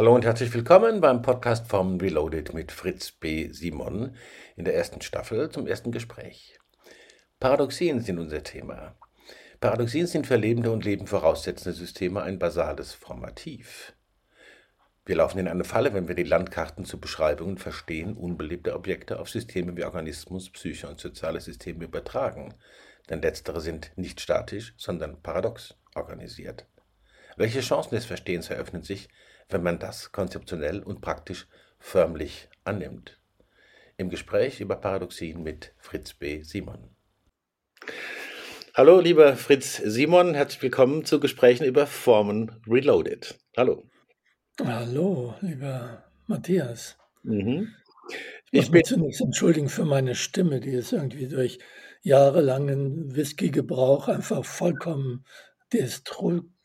Hallo und herzlich willkommen beim Podcast vom Reloaded mit Fritz B. Simon in der ersten Staffel zum ersten Gespräch. Paradoxien sind unser Thema. Paradoxien sind für lebende und Leben voraussetzende Systeme ein basales Formativ. Wir laufen in eine Falle, wenn wir die Landkarten zu Beschreibungen verstehen, unbelebte Objekte auf Systeme wie Organismus, Psyche und soziale Systeme übertragen. Denn letztere sind nicht statisch, sondern paradox organisiert. Welche Chancen des Verstehens eröffnen sich, wenn man das konzeptionell und praktisch förmlich annimmt? Im Gespräch über Paradoxien mit Fritz B. Simon. Hallo, lieber Fritz Simon, herzlich willkommen zu Gesprächen über Formen Reloaded. Hallo. Hallo, lieber Matthias. Mhm. Ich muss mich zunächst entschuldigen für meine Stimme, die ist irgendwie durch jahrelangen Whisky-Gebrauch einfach vollkommen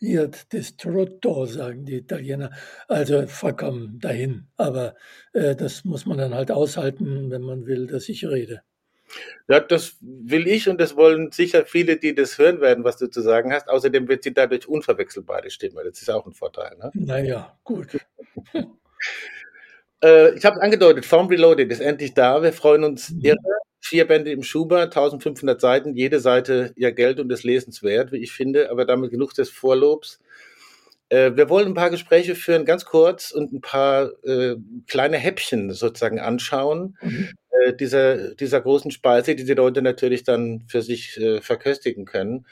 destruiert, distrutto, sagen die Italiener. Also vollkommen dahin. Aber äh, das muss man dann halt aushalten, wenn man will, dass ich rede. Ja, das will ich und das wollen sicher viele, die das hören werden, was du zu sagen hast. Außerdem wird sie dadurch unverwechselbar, die Stimme. Das ist auch ein Vorteil. Ne? Naja, gut. äh, ich habe angedeutet, Form Reloaded ist endlich da. Wir freuen uns mhm. irre. Vier Bände im Schuber, 1500 Seiten, jede Seite ja Geld und des Lesens wert, wie ich finde, aber damit genug des Vorlobs. Äh, wir wollen ein paar Gespräche führen, ganz kurz, und ein paar äh, kleine Häppchen sozusagen anschauen. Mhm. Äh, dieser, dieser großen Speise, die die Leute natürlich dann für sich äh, verköstigen können.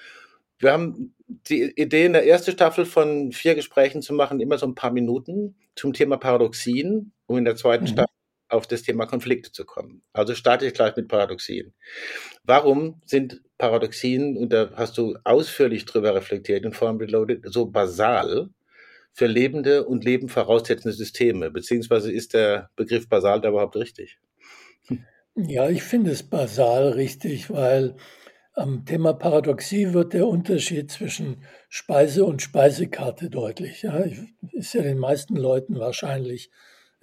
Wir haben die Idee, in der ersten Staffel von vier Gesprächen zu machen, immer so ein paar Minuten zum Thema Paradoxien, um in der zweiten mhm. Staffel auf das Thema Konflikte zu kommen. Also starte ich gleich mit Paradoxien. Warum sind Paradoxien, und da hast du ausführlich drüber reflektiert in Form Reloaded, so basal für lebende und Leben voraussetzende Systeme? Beziehungsweise ist der Begriff basal da überhaupt richtig? Ja, ich finde es basal richtig, weil am Thema Paradoxie wird der Unterschied zwischen Speise und Speisekarte deutlich. Ja, ist ja den meisten Leuten wahrscheinlich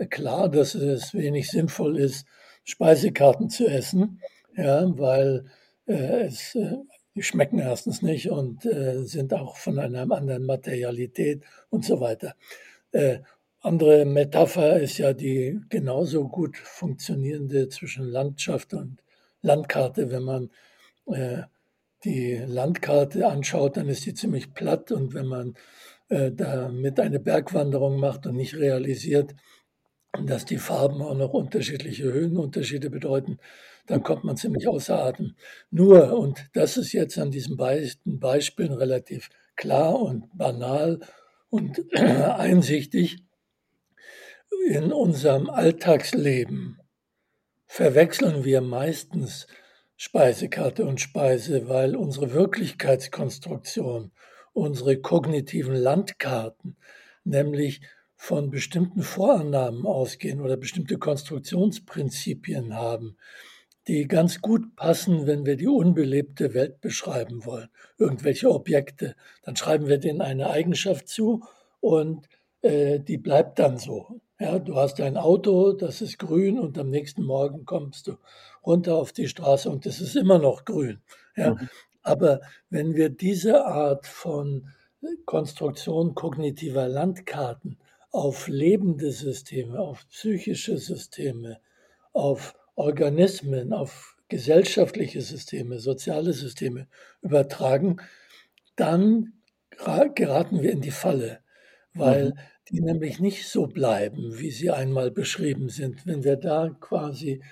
klar, dass es wenig sinnvoll ist, Speisekarten zu essen, ja, weil äh, es, äh, die schmecken erstens nicht und äh, sind auch von einer anderen Materialität und so weiter. Äh, andere Metapher ist ja die genauso gut funktionierende zwischen Landschaft und Landkarte. Wenn man äh, die Landkarte anschaut, dann ist die ziemlich platt und wenn man äh, damit eine Bergwanderung macht und nicht realisiert, dass die Farben auch noch unterschiedliche Höhenunterschiede bedeuten, dann kommt man ziemlich außer Atem. Nur, und das ist jetzt an diesen beiden Beispielen relativ klar und banal und einsichtig, in unserem Alltagsleben verwechseln wir meistens Speisekarte und Speise, weil unsere Wirklichkeitskonstruktion, unsere kognitiven Landkarten, nämlich von bestimmten Vorannahmen ausgehen oder bestimmte Konstruktionsprinzipien haben, die ganz gut passen, wenn wir die unbelebte Welt beschreiben wollen. Irgendwelche Objekte, dann schreiben wir denen eine Eigenschaft zu und äh, die bleibt dann so. Ja, du hast ein Auto, das ist grün und am nächsten Morgen kommst du runter auf die Straße und es ist immer noch grün. Ja, mhm. aber wenn wir diese Art von Konstruktion kognitiver Landkarten auf lebende Systeme, auf psychische Systeme, auf Organismen, auf gesellschaftliche Systeme, soziale Systeme übertragen, dann geraten wir in die Falle, weil mhm die nämlich nicht so bleiben, wie sie einmal beschrieben sind. Wenn wir da quasi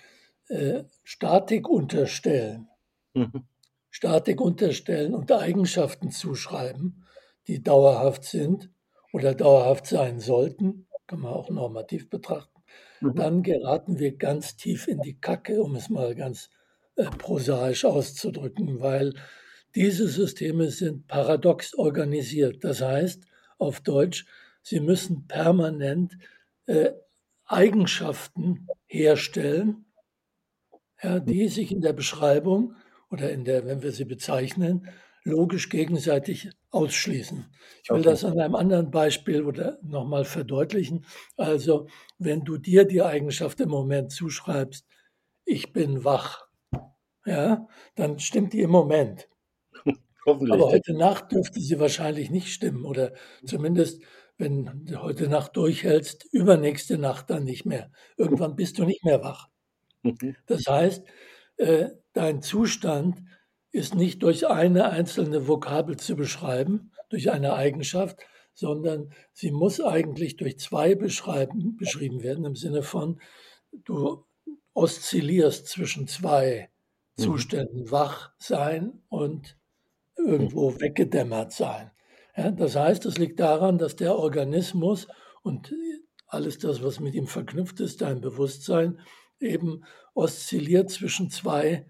äh, Statik unterstellen, mhm. Statik unterstellen und Eigenschaften zuschreiben, die dauerhaft sind oder dauerhaft sein sollten, kann man auch normativ betrachten, mhm. dann geraten wir ganz tief in die Kacke, um es mal ganz äh, prosaisch auszudrücken, weil diese Systeme sind paradox organisiert. Das heißt, auf Deutsch, Sie müssen permanent äh, Eigenschaften herstellen, ja, die sich in der Beschreibung oder in der, wenn wir sie bezeichnen, logisch gegenseitig ausschließen. Ich will okay. das an einem anderen Beispiel oder nochmal verdeutlichen. Also, wenn du dir die Eigenschaft im Moment zuschreibst, ich bin wach, ja, dann stimmt die im Moment. Aber heute Nacht dürfte sie wahrscheinlich nicht stimmen oder zumindest wenn du heute Nacht durchhältst, übernächste Nacht dann nicht mehr. Irgendwann bist du nicht mehr wach. Das heißt, äh, dein Zustand ist nicht durch eine einzelne Vokabel zu beschreiben, durch eine Eigenschaft, sondern sie muss eigentlich durch zwei beschreiben, beschrieben werden, im Sinne von, du oszillierst zwischen zwei mhm. Zuständen, wach sein und irgendwo mhm. weggedämmert sein. Ja, das heißt, es liegt daran, dass der Organismus und alles das, was mit ihm verknüpft ist, dein Bewusstsein, eben oszilliert zwischen zwei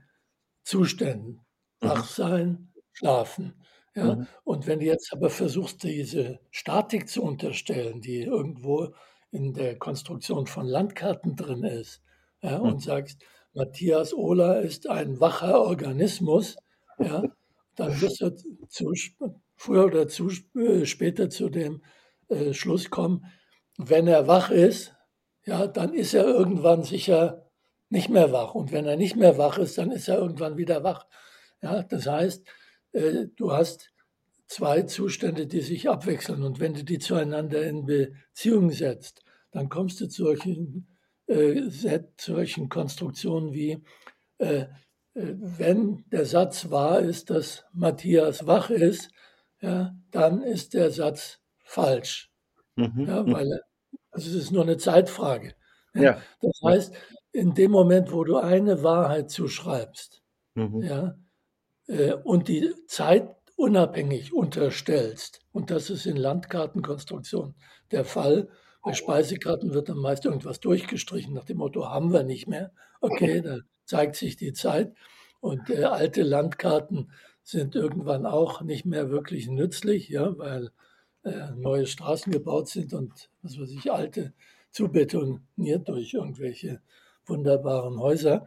Zuständen. Mhm. Wach sein, schlafen. Ja? Mhm. Und wenn du jetzt aber versuchst, diese Statik zu unterstellen, die irgendwo in der Konstruktion von Landkarten drin ist, ja, mhm. und sagst, Matthias Ohler ist ein wacher Organismus, ja, dann wirst du zu, früher oder zu, äh, später zu dem äh, Schluss kommen, wenn er wach ist, ja, dann ist er irgendwann sicher nicht mehr wach. Und wenn er nicht mehr wach ist, dann ist er irgendwann wieder wach. Ja, das heißt, äh, du hast zwei Zustände, die sich abwechseln. Und wenn du die zueinander in Beziehung setzt, dann kommst du zu solchen, äh, solchen Konstruktionen wie, äh, äh, wenn der Satz wahr ist, dass Matthias wach ist, ja, dann ist der Satz falsch. Mhm. Ja, mhm. weil also es ist nur eine Zeitfrage. Ja. Das heißt, in dem Moment, wo du eine Wahrheit zuschreibst, mhm. ja, äh, und die Zeit unabhängig unterstellst, und das ist in Landkartenkonstruktion der Fall, bei Speisekarten wird dann meist irgendwas durchgestrichen, nach dem Motto, haben wir nicht mehr. Okay, da zeigt sich die Zeit. Und äh, alte Landkarten sind irgendwann auch nicht mehr wirklich nützlich, ja, weil äh, neue Straßen gebaut sind und was weiß ich, alte zubetoniert durch irgendwelche wunderbaren Häuser.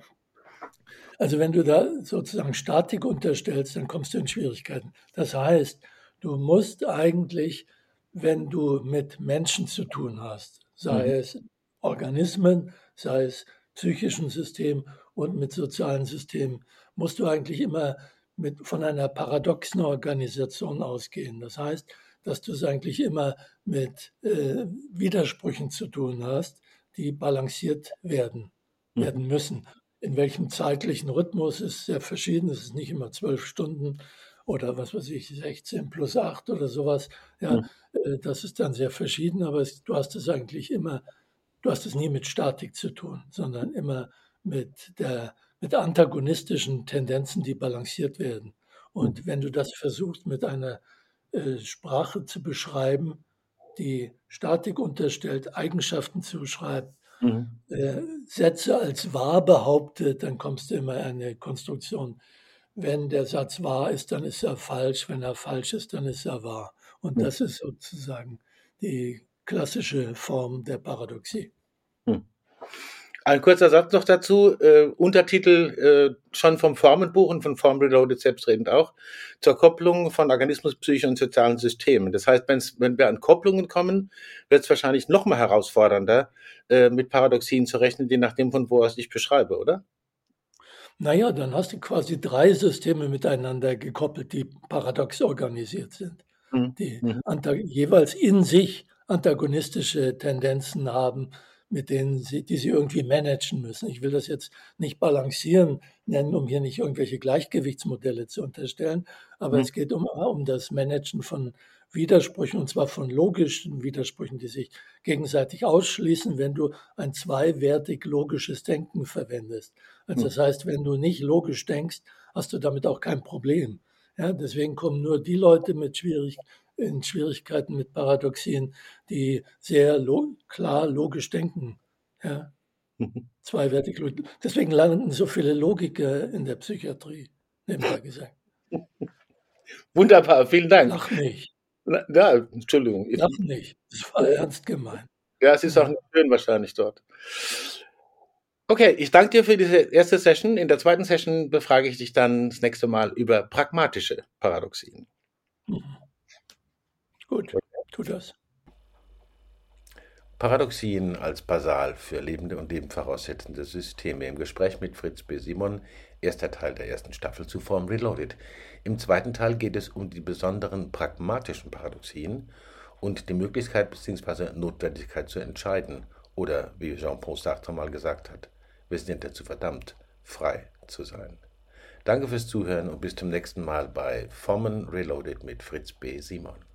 Also wenn du da sozusagen Statik unterstellst, dann kommst du in Schwierigkeiten. Das heißt, du musst eigentlich, wenn du mit Menschen zu tun hast, sei mhm. es Organismen, sei es psychischen Systemen und mit sozialen Systemen, musst du eigentlich immer mit, von einer paradoxen Organisation ausgehen. Das heißt, dass du es eigentlich immer mit äh, Widersprüchen zu tun hast, die balanciert werden, mhm. werden müssen. In welchem zeitlichen Rhythmus ist sehr verschieden. Es ist nicht immer zwölf Stunden oder was weiß ich, 16 plus 8 oder sowas. Ja, mhm. äh, das ist dann sehr verschieden, aber es, du hast es eigentlich immer, du hast es nie mit Statik zu tun, sondern immer mit der mit antagonistischen Tendenzen, die balanciert werden. Und mhm. wenn du das versuchst, mit einer äh, Sprache zu beschreiben, die Statik unterstellt, Eigenschaften zuschreibt, mhm. äh, Sätze als wahr behauptet, dann kommst du immer in eine Konstruktion. Wenn der Satz wahr ist, dann ist er falsch. Wenn er falsch ist, dann ist er wahr. Und mhm. das ist sozusagen die klassische Form der Paradoxie. Mhm. Ein kurzer Satz noch dazu. Äh, Untertitel äh, schon vom Formenbuch und von Form Reloaded selbstredend auch zur Kopplung von Organismus, Psyche und sozialen Systemen. Das heißt, wenn wir an Kopplungen kommen, wird es wahrscheinlich noch mal herausfordernder, äh, mit Paradoxien zu rechnen, je nachdem, von wo aus ich beschreibe, oder? Naja, dann hast du quasi drei Systeme miteinander gekoppelt, die paradox organisiert sind, mhm. die mhm. jeweils in sich antagonistische Tendenzen haben mit denen sie, die sie irgendwie managen müssen. Ich will das jetzt nicht balancieren nennen, um hier nicht irgendwelche Gleichgewichtsmodelle zu unterstellen, aber mhm. es geht um, um das Managen von Widersprüchen und zwar von logischen Widersprüchen, die sich gegenseitig ausschließen, wenn du ein zweiwertig logisches Denken verwendest. Also das heißt, wenn du nicht logisch denkst, hast du damit auch kein Problem. Ja, deswegen kommen nur die Leute mit schwierig, in Schwierigkeiten mit Paradoxien, die sehr lo klar logisch denken. Ja. Zweiwertig. Deswegen landen so viele Logiker in der Psychiatrie, nebenbei gesagt. Wunderbar, vielen Dank. Lach nicht. Ja, Entschuldigung. Lach nicht. Das war ernst gemeint. Ja, es ist auch nicht schön wahrscheinlich dort. Okay, ich danke dir für diese erste Session. In der zweiten Session befrage ich dich dann das nächste Mal über pragmatische Paradoxien. Mhm. Gut, tu das. Paradoxien als basal für lebende und lebenvoraussetzende Systeme im Gespräch mit Fritz B. Simon, erster Teil der ersten Staffel zu Form Reloaded. Im zweiten Teil geht es um die besonderen pragmatischen Paradoxien und die Möglichkeit bzw. Notwendigkeit zu entscheiden. Oder wie Jean-Paul Sartre mal gesagt hat, wir sind dazu verdammt, frei zu sein. Danke fürs Zuhören und bis zum nächsten Mal bei Formen Reloaded mit Fritz B. Simon.